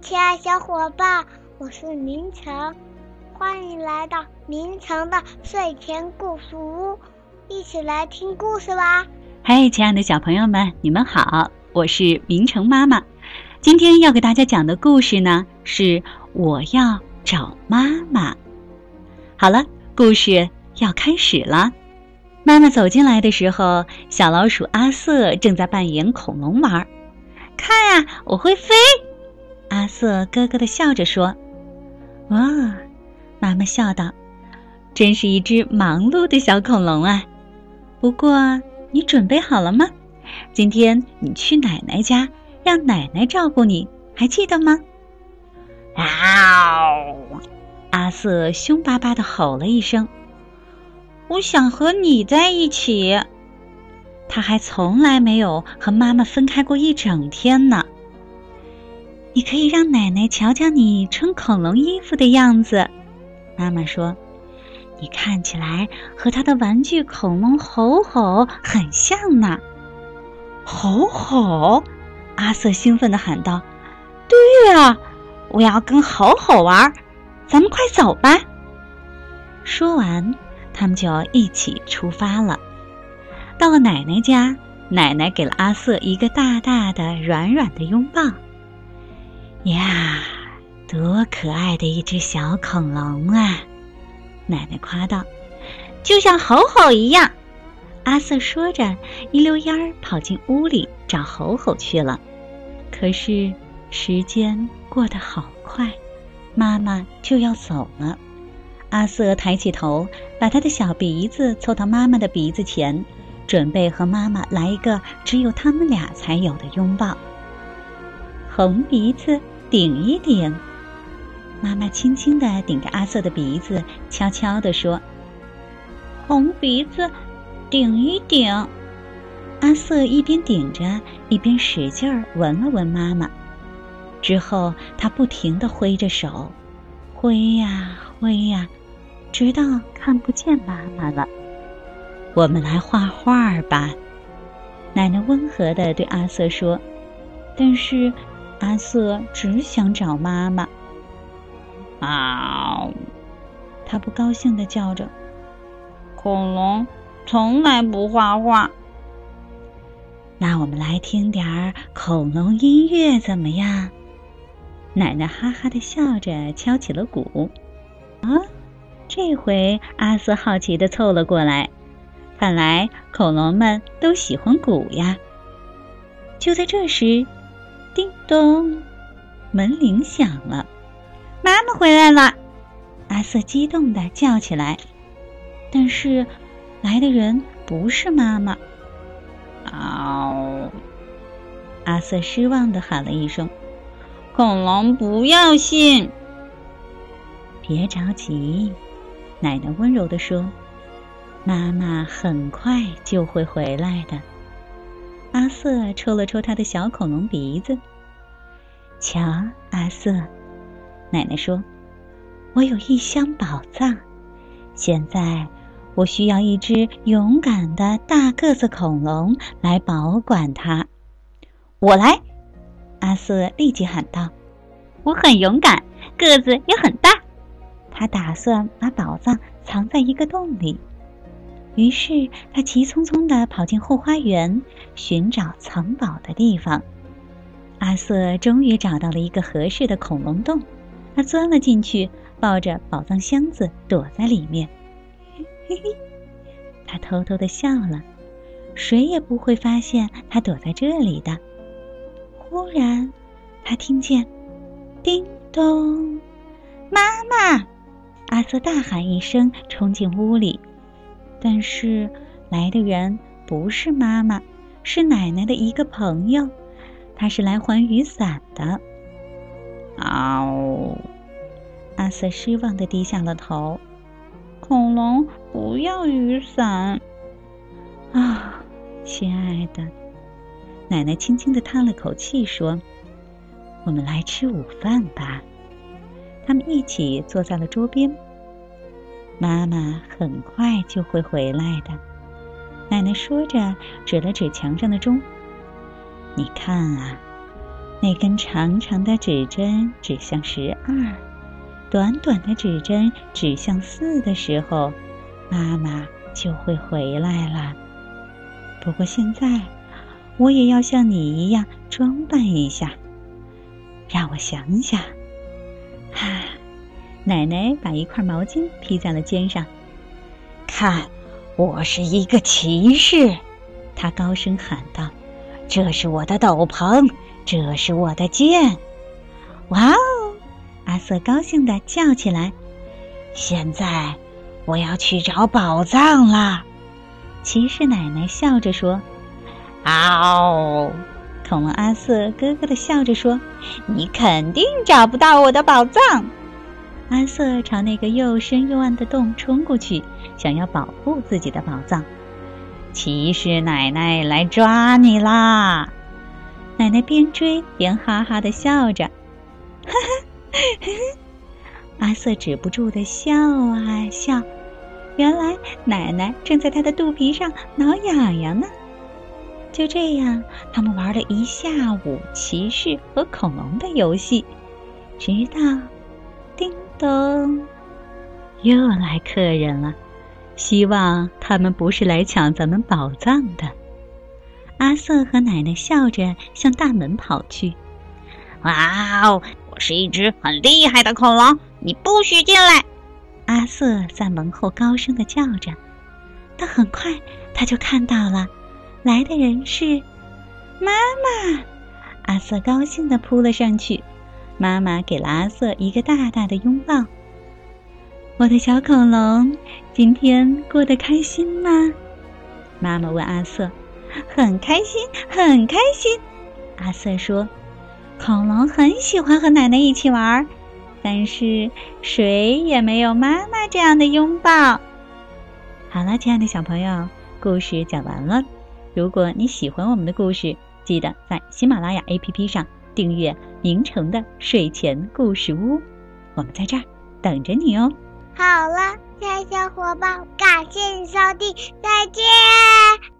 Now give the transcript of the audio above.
亲爱小伙伴，我是明成，欢迎来到明成的睡前故事屋，一起来听故事吧。嗨，亲爱的小朋友们，你们好，我是明成妈妈。今天要给大家讲的故事呢，是我要找妈妈。好了，故事要开始了。妈妈走进来的时候，小老鼠阿瑟正在扮演恐龙玩。看啊，我会飞！阿瑟咯咯的笑着说：“哇！”妈妈笑道：“真是一只忙碌的小恐龙啊！不过，你准备好了吗？今天你去奶奶家，让奶奶照顾你，还记得吗？”嗷！阿瑟凶巴巴的吼了一声。我想和你在一起。他还从来没有和妈妈分开过一整天呢。你可以让奶奶瞧瞧你穿恐龙衣服的样子，妈妈说：“你看起来和他的玩具恐龙吼吼很像呢。”吼吼！阿瑟兴奋地喊道：“对呀，我要跟吼吼玩，咱们快走吧！”说完。他们就要一起出发了。到了奶奶家，奶奶给了阿瑟一个大大的、软软的拥抱。呀，多可爱的一只小恐龙啊！奶奶夸道：“就像吼吼一样。”阿瑟说着，一溜烟儿跑进屋里找吼吼去了。可是时间过得好快，妈妈就要走了。阿瑟抬起头，把他的小鼻子凑到妈妈的鼻子前，准备和妈妈来一个只有他们俩才有的拥抱。红鼻子顶一顶，妈妈轻轻地顶着阿瑟的鼻子，悄悄地说：“红鼻子顶一顶。”阿瑟一边顶着，一边使劲儿闻了闻妈妈，之后他不停地挥着手，挥呀挥呀。直到看不见妈妈了，我们来画画吧。奶奶温和的对阿瑟说。但是阿瑟只想找妈妈。嗷！他不高兴的叫着。恐龙从来不画画。那我们来听点儿恐龙音乐怎么样？奶奶哈哈的笑着，敲起了鼓。啊！这回阿瑟好奇的凑了过来，看来恐龙们都喜欢鼓呀。就在这时，叮咚，门铃响了，妈妈回来了！阿瑟激动的叫起来。但是，来的人不是妈妈。嗷！阿瑟失望的喊了一声：“恐龙不要信。”别着急。奶奶温柔地说：“妈妈很快就会回来的。”阿瑟抽了抽他的小恐龙鼻子。“瞧，阿瑟，奶奶说，我有一箱宝藏，现在我需要一只勇敢的大个子恐龙来保管它。”我来！阿瑟立即喊道：“我很勇敢，个子也很大。”他打算把宝藏藏在一个洞里，于是他急匆匆地跑进后花园，寻找藏宝的地方。阿瑟终于找到了一个合适的恐龙洞，他钻了进去，抱着宝藏箱子躲在里面。嘿嘿，他偷偷地笑了，谁也不会发现他躲在这里的。忽然，他听见“叮咚”，妈妈。阿瑟大喊一声，冲进屋里。但是来的人不是妈妈，是奶奶的一个朋友，他是来还雨伞的。嗷！阿瑟失望的低下了头。恐龙不要雨伞。啊，亲爱的，奶奶轻轻的叹了口气说：“我们来吃午饭吧。”他们一起坐在了桌边。妈妈很快就会回来的，奶奶说着，指了指墙上的钟。你看啊，那根长长的指针指向十二，短短的指针指向四的时候，妈妈就会回来了。不过现在，我也要像你一样装扮一下。让我想想，哈，奶奶把一块毛巾披在了肩上。看，我是一个骑士，她高声喊道：“这是我的斗篷，这是我的剑。”哇哦！阿瑟高兴地叫起来：“现在我要去找宝藏啦。”骑士奶奶笑着说：“嗷！”恐龙阿瑟咯咯的笑着说：“你肯定找不到我的宝藏。”阿瑟朝那个又深又暗的洞冲过去，想要保护自己的宝藏。骑士奶奶来抓你啦！奶奶边追边哈哈的笑着，哈哈！阿瑟止不住的笑啊笑，原来奶奶正在他的肚皮上挠痒痒呢。就这样，他们玩了一下午骑士和恐龙的游戏，直到叮咚，又来客人了。希望他们不是来抢咱们宝藏的。阿瑟和奶奶笑着向大门跑去。哇哦，我是一只很厉害的恐龙，你不许进来！阿瑟在门后高声的叫着。但很快他就看到了。来的人是妈妈，阿瑟高兴的扑了上去。妈妈给了阿瑟一个大大的拥抱。我的小恐龙，今天过得开心吗？妈妈问阿瑟。很开心，很开心。阿瑟说：“恐龙很喜欢和奶奶一起玩，但是谁也没有妈妈这样的拥抱。”好了，亲爱的小朋友，故事讲完了。如果你喜欢我们的故事，记得在喜马拉雅 APP 上订阅“明成的睡前故事屋”，我们在这儿等着你哦。好了，亲爱小伙伴，感谢你收听，再见。